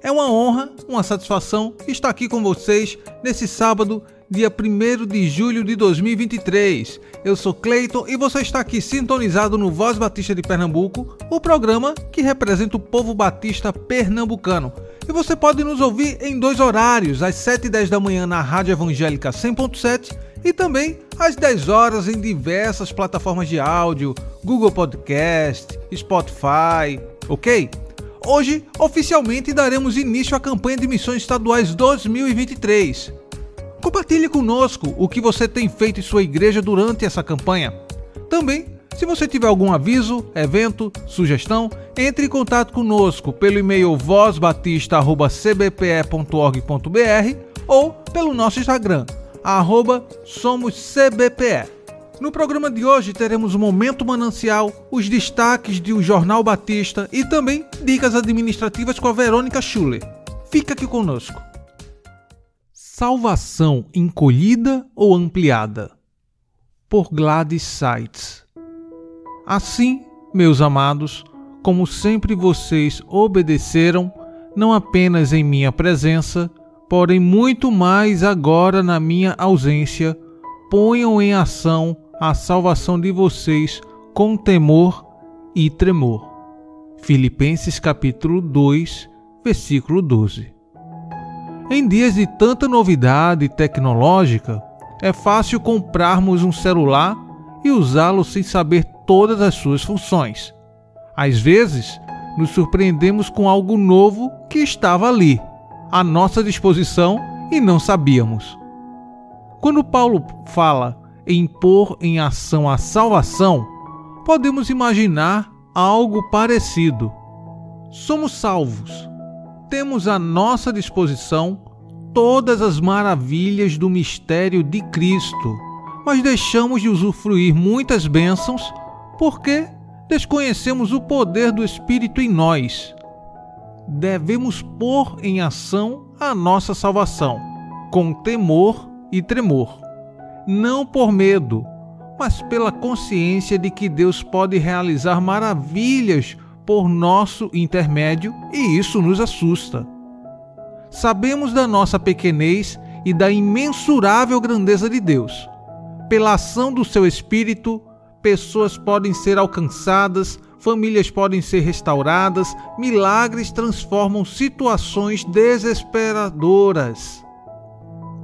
É uma honra, uma satisfação estar aqui com vocês nesse sábado, dia 1 de julho de 2023. Eu sou Cleiton e você está aqui sintonizado no Voz Batista de Pernambuco, o programa que representa o povo batista pernambucano. E você pode nos ouvir em dois horários, às 7 e 10 da manhã na Rádio Evangélica 100.7 e também às 10 horas em diversas plataformas de áudio, Google Podcast, Spotify, ok? Hoje, oficialmente, daremos início à campanha de missões estaduais 2023. Compartilhe conosco o que você tem feito em sua igreja durante essa campanha. Também, se você tiver algum aviso, evento, sugestão, entre em contato conosco pelo e-mail vozbatista.cbpe.org.br ou pelo nosso Instagram, somoscbpe. No programa de hoje teremos o Momento Manancial, os destaques de O Jornal Batista e também dicas administrativas com a Verônica Schuller. Fica aqui conosco. Salvação encolhida ou ampliada? Por Gladys Sites. Assim, meus amados, como sempre vocês obedeceram, não apenas em minha presença, porém muito mais agora na minha ausência, ponham em ação a salvação de vocês com temor e tremor. Filipenses capítulo 2, versículo 12. Em dias de tanta novidade tecnológica, é fácil comprarmos um celular e usá-lo sem saber todas as suas funções. Às vezes, nos surpreendemos com algo novo que estava ali, à nossa disposição e não sabíamos. Quando Paulo fala em pôr em ação a salvação, podemos imaginar algo parecido. Somos salvos. Temos à nossa disposição todas as maravilhas do mistério de Cristo, mas deixamos de usufruir muitas bênçãos porque desconhecemos o poder do Espírito em nós. Devemos pôr em ação a nossa salvação, com temor e tremor não por medo, mas pela consciência de que Deus pode realizar maravilhas por nosso intermédio e isso nos assusta. Sabemos da nossa pequenez e da imensurável grandeza de Deus. Pela ação do seu Espírito, pessoas podem ser alcançadas, famílias podem ser restauradas, milagres transformam situações desesperadoras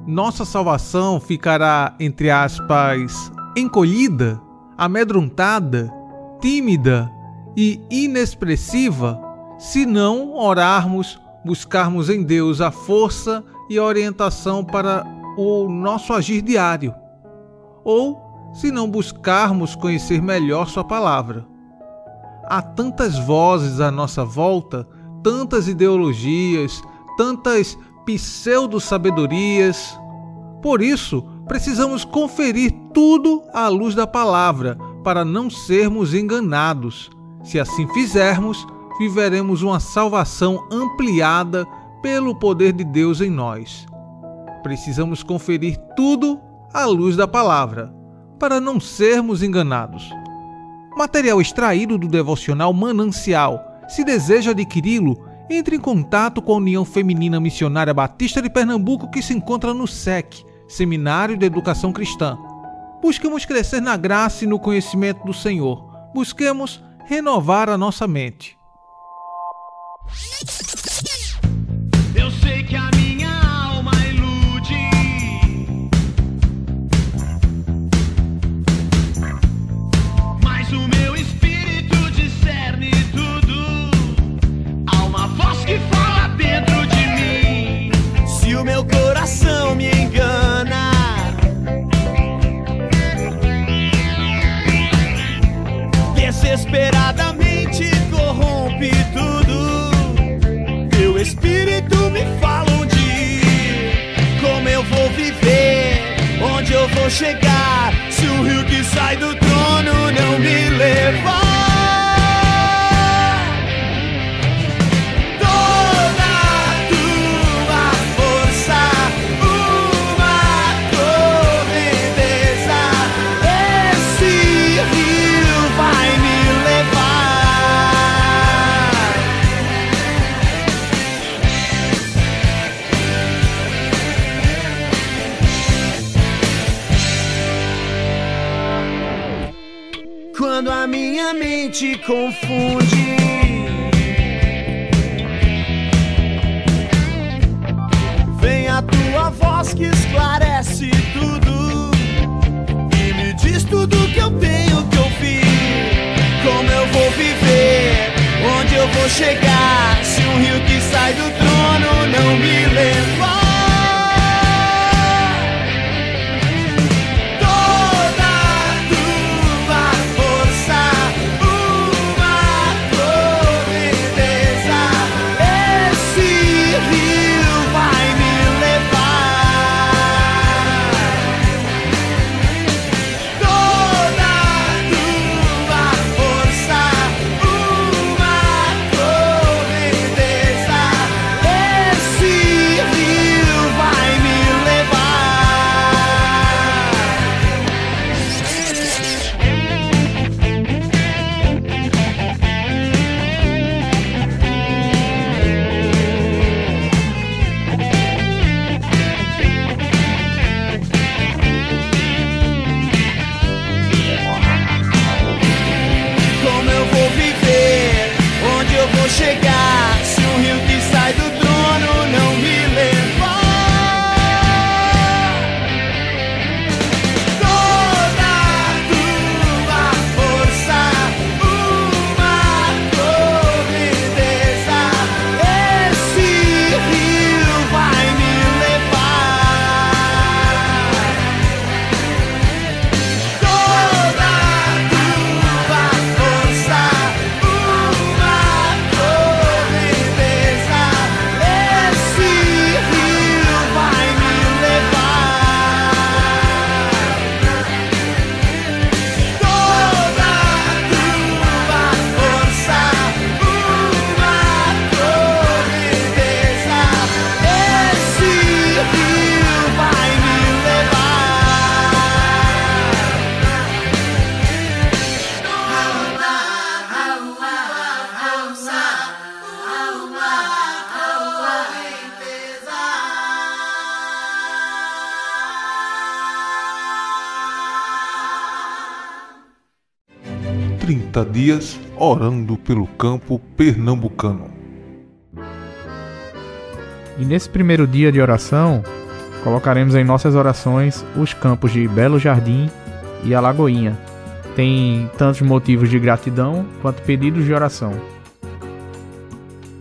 nossa salvação ficará, entre aspas, encolhida, amedrontada, tímida e inexpressiva se não orarmos, buscarmos em Deus a força e a orientação para o nosso agir diário, ou se não buscarmos conhecer melhor Sua palavra. Há tantas vozes à nossa volta, tantas ideologias, tantas pseudo-sabedorias. Por isso, precisamos conferir tudo à luz da palavra para não sermos enganados. Se assim fizermos, viveremos uma salvação ampliada pelo poder de Deus em nós. Precisamos conferir tudo à luz da palavra para não sermos enganados. Material extraído do devocional Manancial. Se deseja adquiri-lo, entre em contato com a União Feminina Missionária Batista de Pernambuco, que se encontra no SEC, Seminário de Educação Cristã. Busquemos crescer na graça e no conhecimento do Senhor. Busquemos renovar a nossa mente. Chegar se o rio que sai do trono não me levar? Mente confunde. Vem a tua voz que esclarece tudo e me diz tudo que eu tenho que ouvir. Como eu vou viver, onde eu vou chegar, se o rio que sai do trono 40 dias orando pelo campo pernambucano. E nesse primeiro dia de oração, colocaremos em nossas orações os campos de Belo Jardim e Alagoinha. Tem tantos motivos de gratidão quanto pedidos de oração.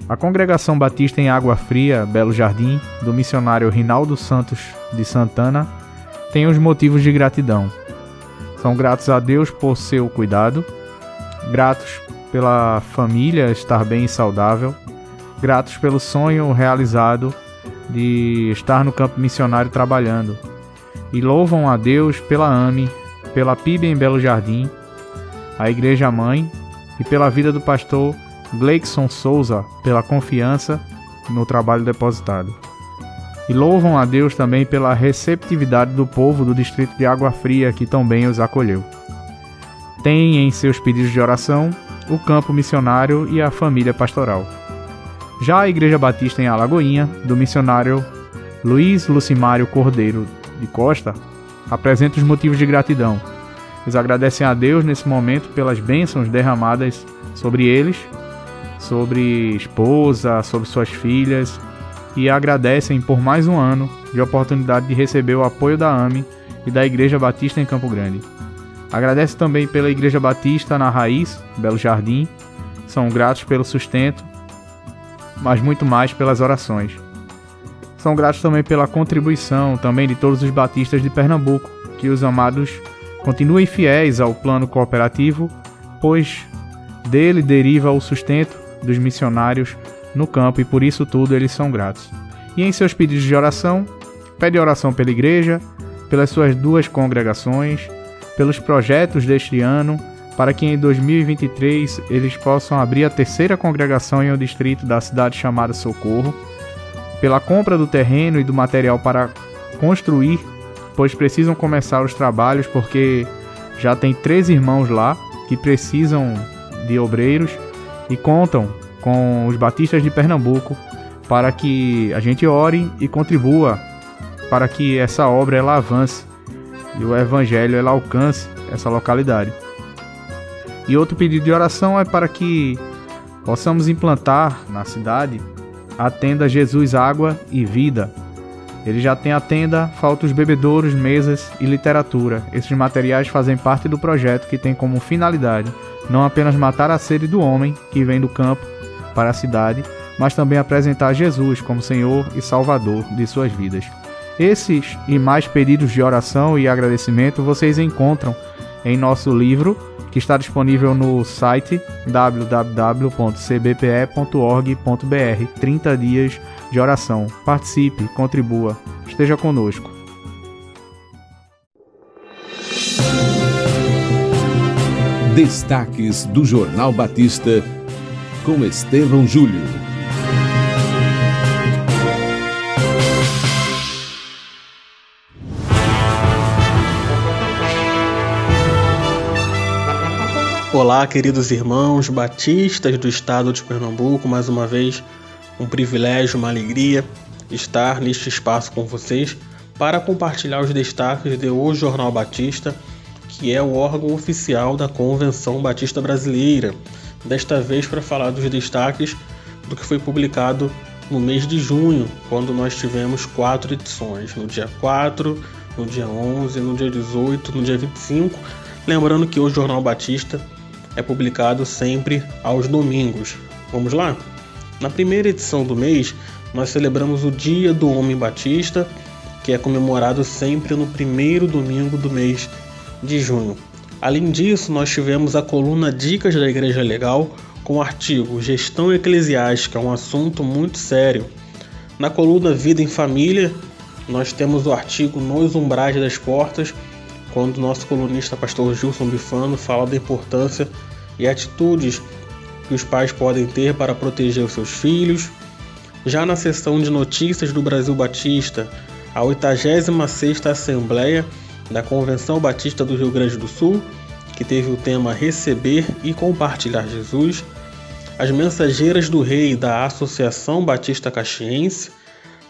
A Congregação Batista em Água Fria, Belo Jardim, do missionário Rinaldo Santos de Santana, tem os motivos de gratidão. São gratos a Deus por seu cuidado gratos pela família estar bem e saudável, gratos pelo sonho realizado de estar no campo missionário trabalhando. E louvam a Deus pela AME, pela PIB em Belo Jardim, a Igreja Mãe e pela vida do pastor Gleikson Souza, pela confiança no trabalho depositado. E louvam a Deus também pela receptividade do povo do distrito de Água Fria que tão bem os acolheu. Tem em seus pedidos de oração o campo missionário e a família pastoral. Já a Igreja Batista em Alagoinha, do missionário Luiz Lucimário Cordeiro de Costa, apresenta os motivos de gratidão. Eles agradecem a Deus nesse momento pelas bênçãos derramadas sobre eles, sobre esposa, sobre suas filhas, e agradecem por mais um ano de oportunidade de receber o apoio da AME e da Igreja Batista em Campo Grande. Agradece também pela Igreja Batista na Raiz, Belo Jardim, são gratos pelo sustento, mas muito mais pelas orações. São gratos também pela contribuição também de todos os batistas de Pernambuco, que os amados continuem fiéis ao plano cooperativo, pois dele deriva o sustento dos missionários no campo e por isso tudo eles são gratos. E em seus pedidos de oração, pede oração pela igreja, pelas suas duas congregações, pelos projetos deste ano, para que em 2023 eles possam abrir a terceira congregação em um distrito da cidade chamada Socorro, pela compra do terreno e do material para construir, pois precisam começar os trabalhos porque já tem três irmãos lá que precisam de obreiros e contam com os batistas de Pernambuco para que a gente ore e contribua para que essa obra ela avance e o evangelho ela alcance essa localidade. E outro pedido de oração é para que possamos implantar na cidade a tenda Jesus Água e Vida. Ele já tem a tenda, falta os bebedouros, mesas e literatura. Esses materiais fazem parte do projeto que tem como finalidade não apenas matar a sede do homem que vem do campo para a cidade, mas também apresentar Jesus como Senhor e Salvador de suas vidas. Esses e mais pedidos de oração e agradecimento vocês encontram em nosso livro, que está disponível no site www.cbpe.org.br 30 dias de oração. Participe, contribua, esteja conosco. Destaques do Jornal Batista com Estevão Júlio. Olá, queridos irmãos batistas do estado de Pernambuco, mais uma vez um privilégio, uma alegria estar neste espaço com vocês para compartilhar os destaques de O Jornal Batista, que é o órgão oficial da Convenção Batista Brasileira. Desta vez para falar dos destaques do que foi publicado no mês de junho, quando nós tivemos quatro edições, no dia 4, no dia 11, no dia 18, no dia 25. Lembrando que o Jornal Batista é publicado sempre aos domingos. Vamos lá? Na primeira edição do mês, nós celebramos o Dia do Homem Batista, que é comemorado sempre no primeiro domingo do mês de junho. Além disso, nós tivemos a coluna Dicas da Igreja Legal com o artigo Gestão Eclesiástica, um assunto muito sério. Na coluna Vida em Família, nós temos o artigo Nos Umbrais das Portas, quando nosso colunista pastor Gilson Bifano fala da importância e atitudes que os pais podem ter para proteger os seus filhos. Já na seção de notícias do Brasil Batista, a 86ª Assembleia da Convenção Batista do Rio Grande do Sul, que teve o tema Receber e Compartilhar Jesus, as Mensageiras do Rei da Associação Batista Caxiense,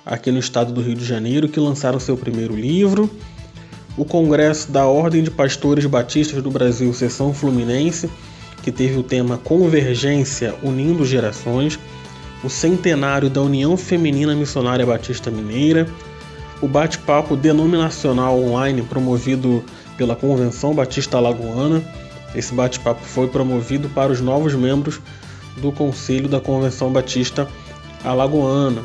aqui no estado do Rio de Janeiro, que lançaram seu primeiro livro, o Congresso da Ordem de Pastores Batistas do Brasil, Seção Fluminense, que teve o tema Convergência Unindo Gerações, o centenário da União Feminina Missionária Batista Mineira, o bate-papo denominacional online promovido pela Convenção Batista Alagoana. Esse bate-papo foi promovido para os novos membros do Conselho da Convenção Batista Alagoana.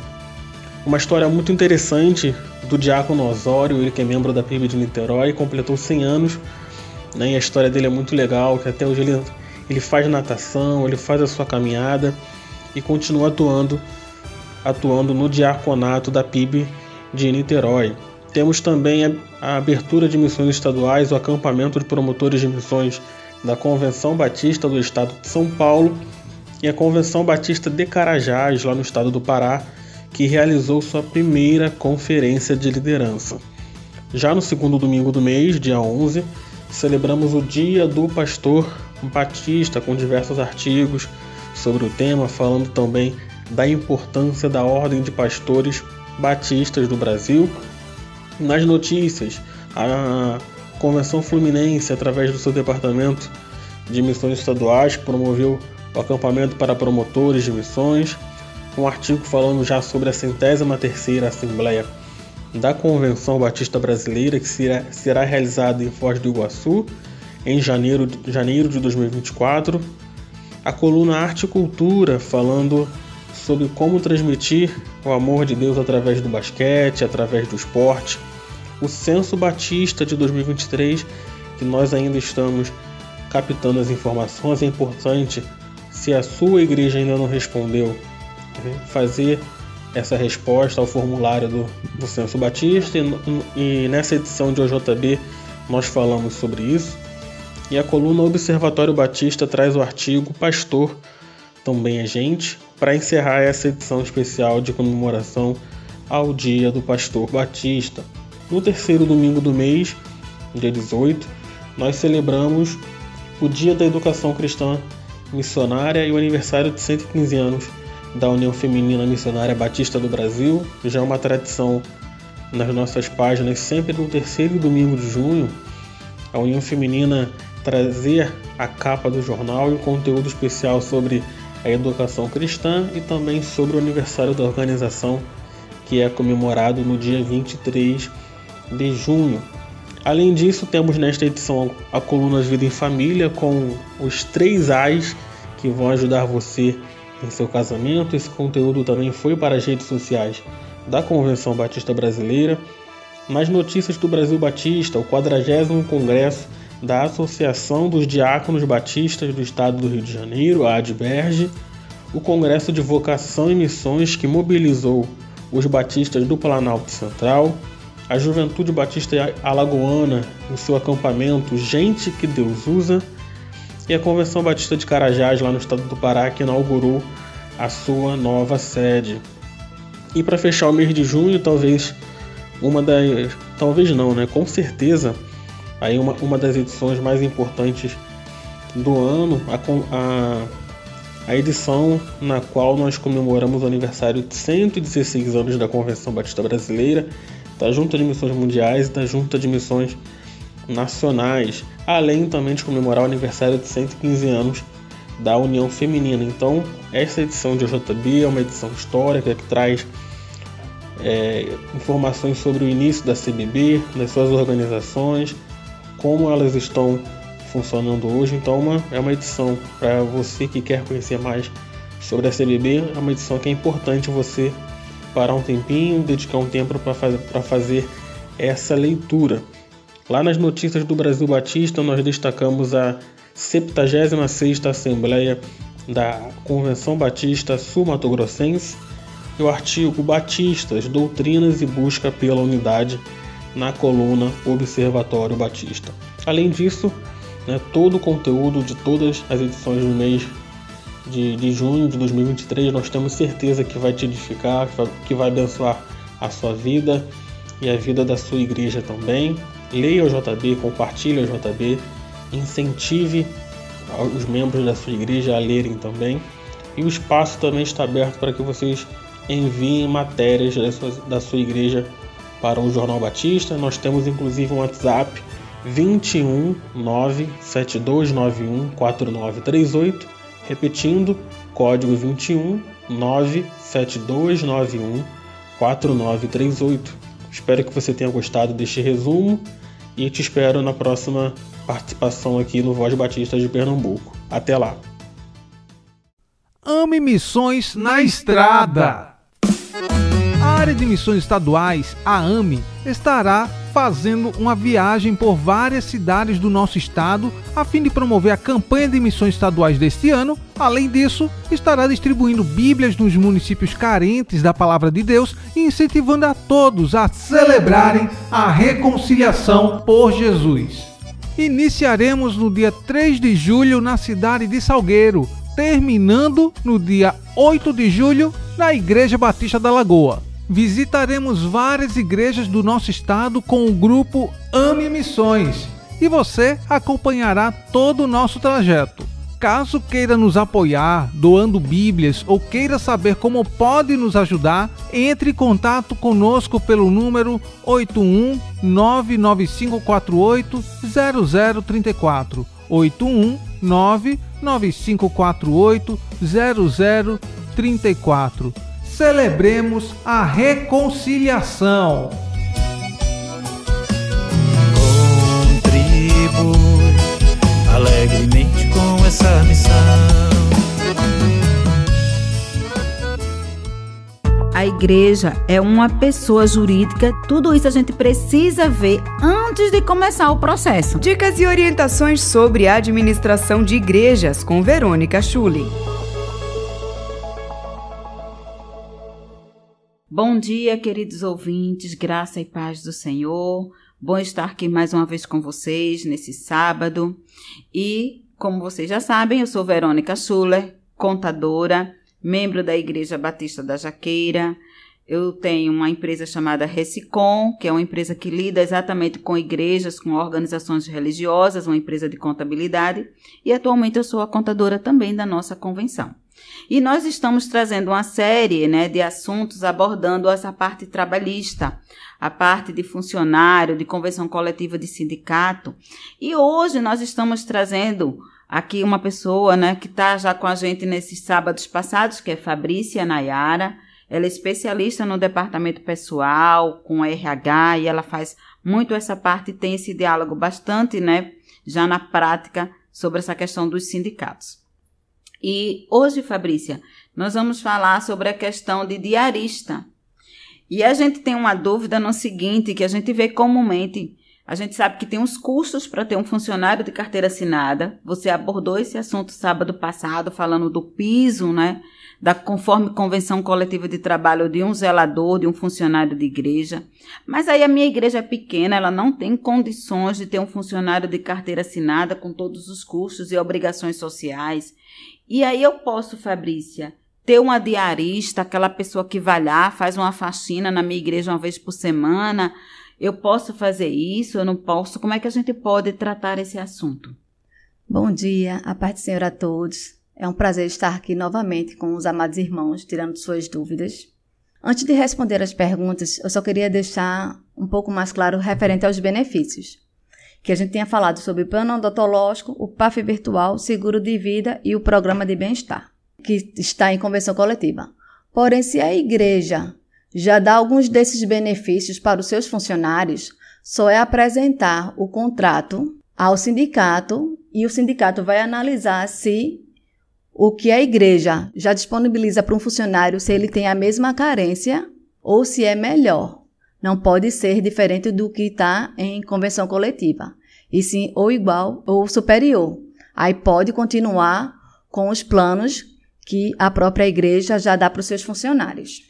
Uma história muito interessante do Diácono Osório, ele que é membro da PIB de Niterói, completou 100 anos, né, e a história dele é muito legal, que até hoje ele, ele faz natação, ele faz a sua caminhada e continua atuando, atuando no diaconato da PIB de Niterói. Temos também a, a abertura de missões estaduais, o acampamento de promotores de missões da Convenção Batista do Estado de São Paulo e a Convenção Batista de Carajás, lá no estado do Pará, que realizou sua primeira conferência de liderança. Já no segundo domingo do mês, dia 11, celebramos o Dia do Pastor Batista com diversos artigos sobre o tema, falando também da importância da Ordem de Pastores Batistas do Brasil. Nas notícias, a Convenção Fluminense, através do seu departamento de missões estaduais, promoveu o acampamento para promotores de missões, um artigo falando já sobre a centésima terceira Assembleia da Convenção Batista Brasileira, que será, será realizada em Foz do Iguaçu em janeiro, janeiro de 2024. A coluna Arte e Cultura, falando sobre como transmitir o amor de Deus através do basquete, através do esporte. O Censo Batista de 2023, que nós ainda estamos captando as informações, é importante, se a sua igreja ainda não respondeu, fazer essa resposta ao formulário do, do Censo Batista e, e nessa edição de OJB nós falamos sobre isso. E a coluna Observatório Batista traz o artigo Pastor também é gente para encerrar essa edição especial de comemoração ao Dia do Pastor Batista. No terceiro domingo do mês, dia 18, nós celebramos o Dia da Educação Cristã Missionária e o aniversário de 115 anos da União Feminina Missionária Batista do Brasil. Já é uma tradição nas nossas páginas, sempre no terceiro domingo de junho, a União Feminina trazer a capa do jornal e um conteúdo especial sobre a educação cristã e também sobre o aniversário da organização, que é comemorado no dia 23 de junho. Além disso, temos nesta edição a coluna Vida em Família com os três A's que vão ajudar você em seu casamento. Esse conteúdo também foi para as redes sociais da Convenção Batista Brasileira. Nas notícias do Brasil Batista, o 40 Congresso da Associação dos Diáconos Batistas do Estado do Rio de Janeiro, a ADBERGE, o Congresso de Vocação e Missões que mobilizou os batistas do Planalto Central, a Juventude Batista Alagoana em seu acampamento Gente que Deus Usa, e a Convenção Batista de Carajás, lá no estado do Pará, que inaugurou a sua nova sede. E para fechar o mês de junho, talvez uma das. Talvez não, né? Com certeza, aí uma, uma das edições mais importantes do ano, a, a, a edição na qual nós comemoramos o aniversário de 116 anos da Convenção Batista Brasileira, da Junta de Missões Mundiais e da Junta de Missões nacionais, além também de comemorar o aniversário de 115 anos da União Feminina. Então, essa edição de OJB é uma edição histórica que traz é, informações sobre o início da CBB, das suas organizações, como elas estão funcionando hoje. Então, uma, é uma edição para você que quer conhecer mais sobre a CBB, é uma edição que é importante você parar um tempinho, dedicar um tempo para fazer, fazer essa leitura. Lá nas notícias do Brasil Batista, nós destacamos a 76ª Assembleia da Convenção Batista Sul-Mato Grossense e o artigo Batistas, Doutrinas e Busca pela Unidade na coluna Observatório Batista. Além disso, né, todo o conteúdo de todas as edições do mês de, de junho de 2023 nós temos certeza que vai te edificar, que vai abençoar a sua vida e a vida da sua igreja também. Leia o JB, compartilhe o JB, incentive os membros da sua igreja a lerem também. E o espaço também está aberto para que vocês enviem matérias da sua, da sua igreja para o Jornal Batista. Nós temos inclusive um WhatsApp 21 97291 4938, repetindo, código 21 97291 4938. Espero que você tenha gostado deste resumo e te espero na próxima participação aqui no Voz Batista de Pernambuco. Até lá. Ame Missões na Estrada. A área de missões estaduais, a AME, estará fazendo uma viagem por várias cidades do nosso estado a fim de promover a campanha de missões estaduais deste ano. Além disso, estará distribuindo Bíblias nos municípios carentes da palavra de Deus e incentivando a todos a celebrarem a reconciliação por Jesus. Iniciaremos no dia 3 de julho na cidade de Salgueiro, terminando no dia 8 de julho na Igreja Batista da Lagoa visitaremos várias igrejas do nosso estado com o grupo Ame Missões. E você acompanhará todo o nosso trajeto. Caso queira nos apoiar doando Bíblias ou queira saber como pode nos ajudar, entre em contato conosco pelo número 81 99548 0034 81 99548 0034 celebremos a reconciliação. Contribui alegremente com essa missão. A igreja é uma pessoa jurídica, tudo isso a gente precisa ver antes de começar o processo. Dicas e orientações sobre a administração de igrejas com Verônica Schulli. Bom dia, queridos ouvintes, graça e paz do Senhor. Bom estar aqui mais uma vez com vocês nesse sábado. E, como vocês já sabem, eu sou Verônica Schuller, contadora, membro da Igreja Batista da Jaqueira. Eu tenho uma empresa chamada Recicom, que é uma empresa que lida exatamente com igrejas, com organizações religiosas, uma empresa de contabilidade. E atualmente eu sou a contadora também da nossa convenção. E nós estamos trazendo uma série né, de assuntos abordando essa parte trabalhista, a parte de funcionário, de convenção coletiva de sindicato. E hoje nós estamos trazendo aqui uma pessoa né, que está já com a gente nesses sábados passados, que é Fabrícia Nayara. Ela é especialista no departamento pessoal, com RH, e ela faz muito essa parte e tem esse diálogo bastante, né, já na prática, sobre essa questão dos sindicatos. E hoje, Fabrícia, nós vamos falar sobre a questão de diarista. E a gente tem uma dúvida no seguinte, que a gente vê comumente, a gente sabe que tem uns custos para ter um funcionário de carteira assinada. Você abordou esse assunto sábado passado, falando do piso, né? Da conforme convenção coletiva de trabalho de um zelador, de um funcionário de igreja. Mas aí a minha igreja é pequena, ela não tem condições de ter um funcionário de carteira assinada com todos os custos e obrigações sociais. E aí eu posso, Fabrícia, ter uma diarista, aquela pessoa que vai lá, faz uma faxina na minha igreja uma vez por semana. Eu posso fazer isso? Eu não posso? Como é que a gente pode tratar esse assunto? Bom dia, a paz do Senhor a todos. É um prazer estar aqui novamente com os amados irmãos, tirando suas dúvidas. Antes de responder as perguntas, eu só queria deixar um pouco mais claro referente aos benefícios que a gente tinha falado sobre o plano odontológico, o PAF virtual, seguro de vida e o programa de bem-estar, que está em convenção coletiva. Porém, se a igreja já dá alguns desses benefícios para os seus funcionários, só é apresentar o contrato ao sindicato e o sindicato vai analisar se o que a igreja já disponibiliza para um funcionário, se ele tem a mesma carência ou se é melhor. Não pode ser diferente do que está em convenção coletiva, e sim ou igual ou superior. Aí pode continuar com os planos que a própria igreja já dá para os seus funcionários.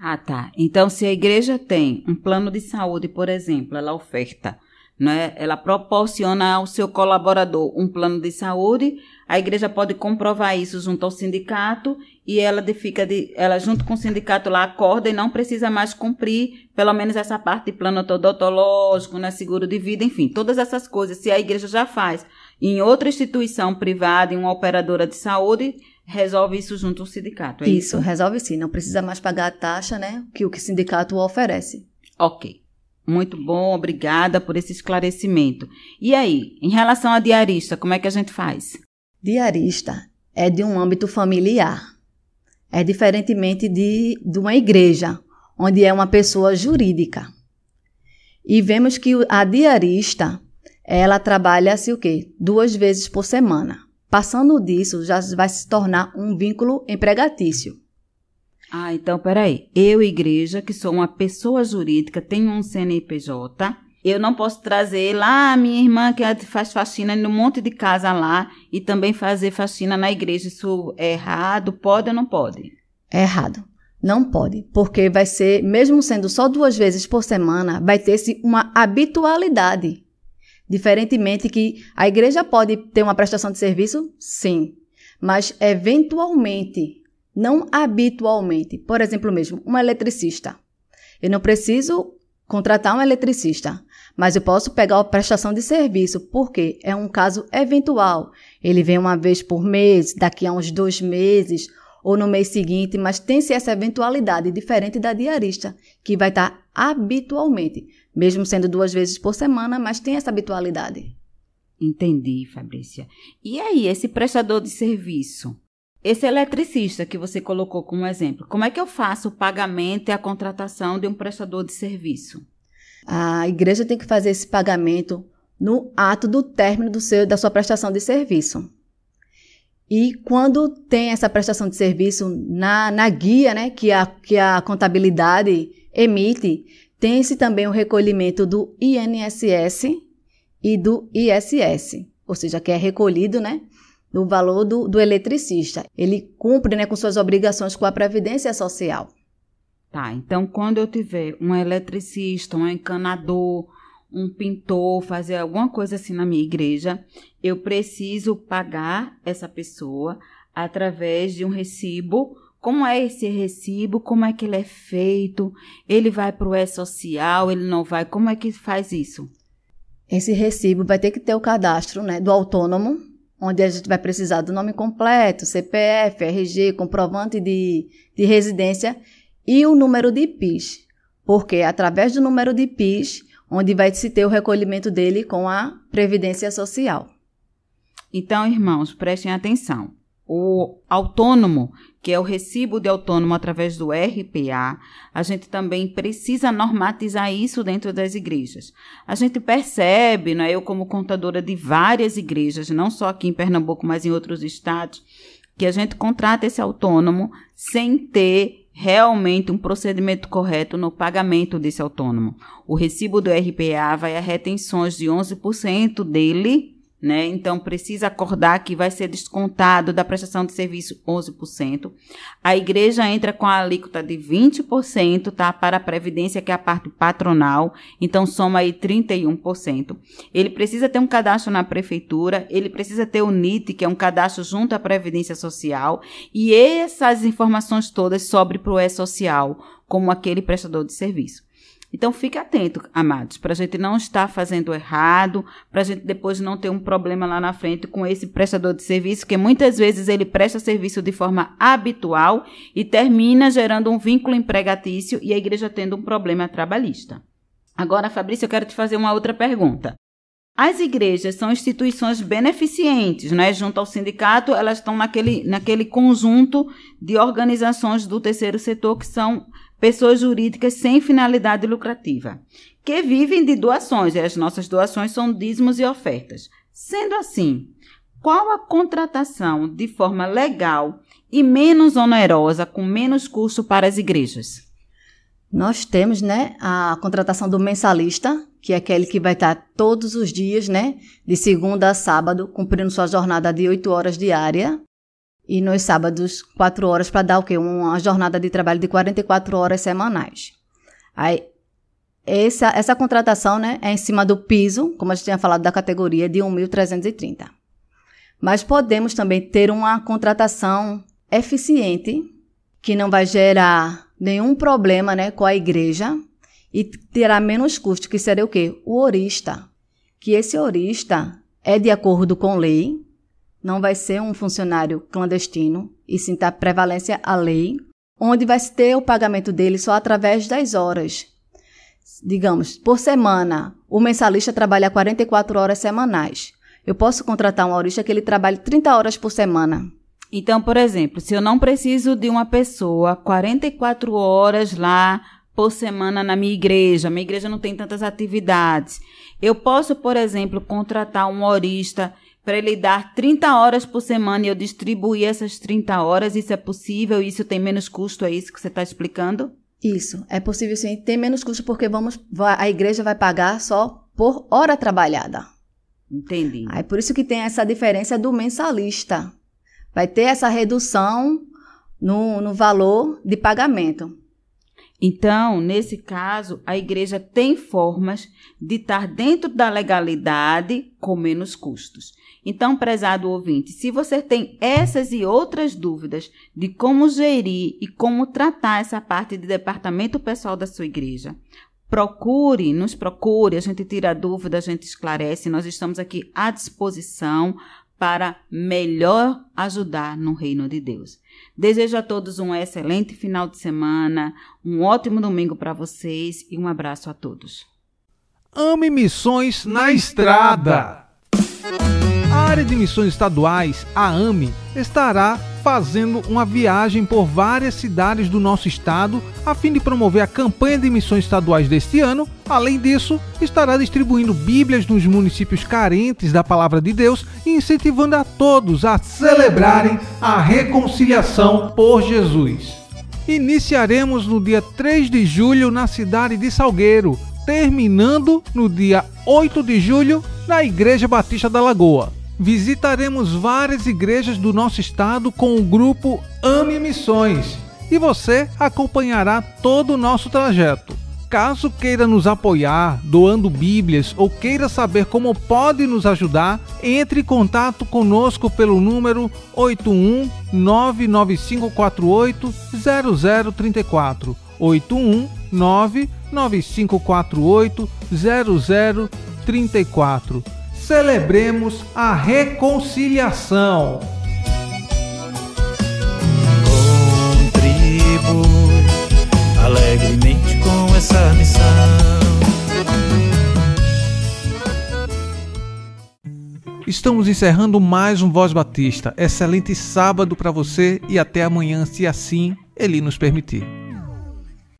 Ah, tá. Então, se a igreja tem um plano de saúde, por exemplo, ela oferta né? Ela proporciona ao seu colaborador um plano de saúde, a igreja pode comprovar isso junto ao sindicato e ela fica de, ela junto com o sindicato lá acorda e não precisa mais cumprir pelo menos essa parte de plano odontológico, né, seguro de vida, enfim, todas essas coisas. Se a igreja já faz em outra instituição privada, em uma operadora de saúde, resolve isso junto ao sindicato. É isso, isso, resolve sim. Não precisa mais pagar a taxa, né? Que o que o sindicato oferece. Ok. Muito bom, obrigada por esse esclarecimento. E aí, em relação a diarista, como é que a gente faz? Diarista é de um âmbito familiar. É diferentemente de, de uma igreja, onde é uma pessoa jurídica. E vemos que a diarista, ela trabalha-se o quê? Duas vezes por semana. Passando disso, já vai se tornar um vínculo empregatício. Ah, então peraí. Eu, igreja, que sou uma pessoa jurídica, tenho um CNPJ, eu não posso trazer lá a minha irmã que faz faxina no monte de casa lá e também fazer faxina na igreja. Isso é errado? Pode ou não pode? É errado. Não pode, porque vai ser, mesmo sendo só duas vezes por semana, vai ter-se uma habitualidade. Diferentemente que a igreja pode ter uma prestação de serviço, sim, mas eventualmente não habitualmente. Por exemplo, mesmo, um eletricista. Eu não preciso contratar um eletricista, mas eu posso pegar a prestação de serviço, porque é um caso eventual. Ele vem uma vez por mês, daqui a uns dois meses, ou no mês seguinte, mas tem-se essa eventualidade diferente da diarista, que vai estar habitualmente, mesmo sendo duas vezes por semana, mas tem essa habitualidade. Entendi, Fabrícia. E aí, esse prestador de serviço? Esse eletricista que você colocou como exemplo, como é que eu faço o pagamento e a contratação de um prestador de serviço? A igreja tem que fazer esse pagamento no ato do término do seu, da sua prestação de serviço. E quando tem essa prestação de serviço na, na guia né, que, a, que a contabilidade emite, tem-se também o recolhimento do INSS e do ISS, ou seja, que é recolhido né, do valor do, do eletricista. Ele cumpre né, com suas obrigações com a Previdência Social. Tá, então quando eu tiver um eletricista, um encanador, um pintor, fazer alguma coisa assim na minha igreja, eu preciso pagar essa pessoa através de um recibo. Como é esse recibo? Como é que ele é feito? Ele vai para o E-Social? Ele não vai? Como é que faz isso? Esse recibo vai ter que ter o cadastro né, do autônomo, onde a gente vai precisar do nome completo, CPF, RG, comprovante de, de residência e o número de PIS. Porque através do número de PIS, onde vai se ter o recolhimento dele com a Previdência Social. Então, irmãos, prestem atenção. O autônomo, que é o recibo de autônomo através do RPA, a gente também precisa normatizar isso dentro das igrejas. A gente percebe, né, eu como contadora de várias igrejas, não só aqui em Pernambuco, mas em outros estados, que a gente contrata esse autônomo sem ter realmente um procedimento correto no pagamento desse autônomo. O recibo do RPA vai a retenções de 11% dele né? Então precisa acordar que vai ser descontado da prestação de serviço 11%. A igreja entra com a alíquota de 20%, tá? Para a previdência, que é a parte patronal, então soma aí 31%. Ele precisa ter um cadastro na prefeitura, ele precisa ter o NIT, que é um cadastro junto à previdência social, e essas informações todas sobem para o E-social, como aquele prestador de serviço. Então fique atento, amados, para a gente não estar fazendo errado, para a gente depois não ter um problema lá na frente com esse prestador de serviço, que muitas vezes ele presta serviço de forma habitual e termina gerando um vínculo empregatício e a igreja tendo um problema trabalhista. Agora, Fabrício, eu quero te fazer uma outra pergunta. As igrejas são instituições beneficentes, né? Junto ao sindicato, elas estão naquele, naquele conjunto de organizações do terceiro setor que são pessoas jurídicas sem finalidade lucrativa, que vivem de doações, e as nossas doações são dízimos e ofertas. Sendo assim, qual a contratação de forma legal e menos onerosa, com menos custo para as igrejas? Nós temos, né, a contratação do mensalista, que é aquele que vai estar todos os dias, né, de segunda a sábado, cumprindo sua jornada de oito horas diária, e nos sábados, quatro horas, para dar o quê? Uma jornada de trabalho de 44 horas semanais. Aí, essa, essa contratação né, é em cima do piso, como a gente tinha falado, da categoria de 1.330. Mas podemos também ter uma contratação eficiente, que não vai gerar nenhum problema né, com a igreja e terá menos custo, que seria o quê? O orista. Que esse orista é de acordo com lei, não vai ser um funcionário clandestino, e sim tá prevalência à lei, onde vai se ter o pagamento dele só através das horas. Digamos, por semana, o mensalista trabalha 44 horas semanais. Eu posso contratar um aurista que ele trabalhe 30 horas por semana. Então, por exemplo, se eu não preciso de uma pessoa 44 horas lá por semana na minha igreja, minha igreja não tem tantas atividades, eu posso, por exemplo, contratar um horista para ele dar 30 horas por semana e eu distribuir essas 30 horas, isso é possível? Isso tem menos custo? É isso que você está explicando? Isso, é possível sim. Tem menos custo porque vamos, a igreja vai pagar só por hora trabalhada. Entendi. Aí por isso que tem essa diferença do mensalista. Vai ter essa redução no, no valor de pagamento. Então, nesse caso, a igreja tem formas de estar dentro da legalidade com menos custos. Então, prezado ouvinte, se você tem essas e outras dúvidas de como gerir e como tratar essa parte de departamento pessoal da sua igreja, procure, nos procure, a gente tira dúvida, a gente esclarece, nós estamos aqui à disposição para melhor ajudar no reino de Deus. Desejo a todos um excelente final de semana, um ótimo domingo para vocês e um abraço a todos. Ame Missões na Estrada. A área de missões estaduais, a AME, estará fazendo uma viagem por várias cidades do nosso estado a fim de promover a campanha de missões estaduais deste ano. Além disso, estará distribuindo Bíblias nos municípios carentes da palavra de Deus e incentivando a todos a celebrarem a reconciliação por Jesus. Iniciaremos no dia 3 de julho na cidade de Salgueiro, terminando no dia 8 de julho na Igreja Batista da Lagoa visitaremos várias igrejas do nosso estado com o grupo Ame Missões e você acompanhará todo o nosso trajeto. Caso queira nos apoiar doando Bíblias ou queira saber como pode nos ajudar, entre em contato conosco pelo número 81 99548 0034 81 99548 0034. Celebremos a reconciliação. Contribui alegremente com essa missão. Estamos encerrando mais um Voz Batista. Excelente sábado para você e até amanhã, se assim ele nos permitir.